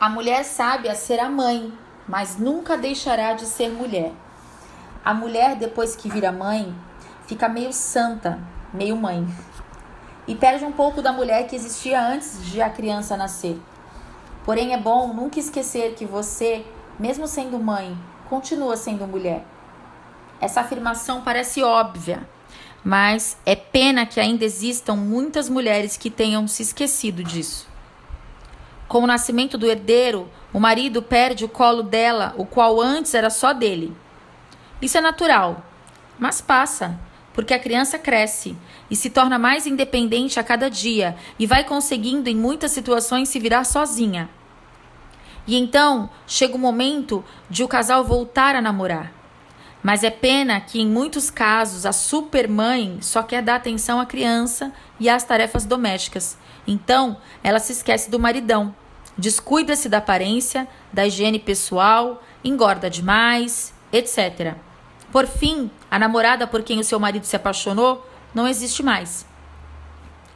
A mulher sábia será mãe, mas nunca deixará de ser mulher. A mulher, depois que vira mãe, fica meio santa, meio mãe. E perde um pouco da mulher que existia antes de a criança nascer. Porém, é bom nunca esquecer que você, mesmo sendo mãe, continua sendo mulher. Essa afirmação parece óbvia, mas é pena que ainda existam muitas mulheres que tenham se esquecido disso. Com o nascimento do herdeiro, o marido perde o colo dela, o qual antes era só dele. Isso é natural, mas passa, porque a criança cresce e se torna mais independente a cada dia e vai conseguindo, em muitas situações, se virar sozinha. E então chega o momento de o casal voltar a namorar. Mas é pena que, em muitos casos, a supermãe só quer dar atenção à criança e às tarefas domésticas. Então, ela se esquece do maridão, descuida-se da aparência, da higiene pessoal, engorda demais, etc. Por fim, a namorada por quem o seu marido se apaixonou não existe mais.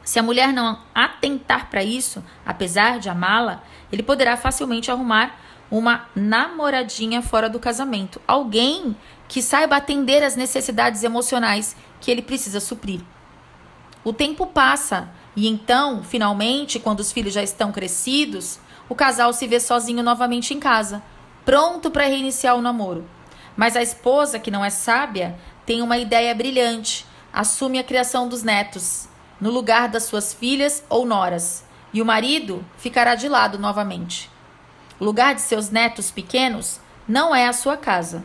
Se a mulher não atentar para isso, apesar de amá-la, ele poderá facilmente arrumar uma namoradinha fora do casamento, alguém que saiba atender às necessidades emocionais que ele precisa suprir. O tempo passa e então, finalmente, quando os filhos já estão crescidos, o casal se vê sozinho novamente em casa, pronto para reiniciar o namoro. Mas a esposa, que não é sábia, tem uma ideia brilhante, assume a criação dos netos, no lugar das suas filhas ou noras, e o marido ficará de lado novamente. O lugar de seus netos pequenos não é a sua casa.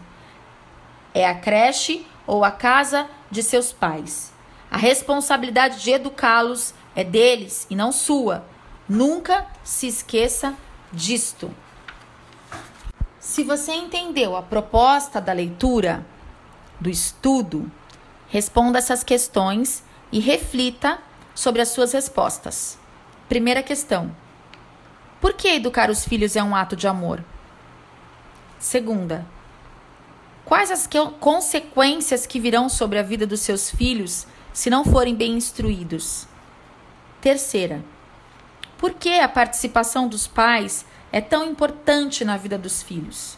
É a creche ou a casa de seus pais. A responsabilidade de educá-los é deles e não sua. Nunca se esqueça disto. Se você entendeu a proposta da leitura, do estudo, responda essas questões e reflita sobre as suas respostas. Primeira questão: por que educar os filhos é um ato de amor? Segunda, quais as que, consequências que virão sobre a vida dos seus filhos se não forem bem instruídos? Terceira, por que a participação dos pais é tão importante na vida dos filhos?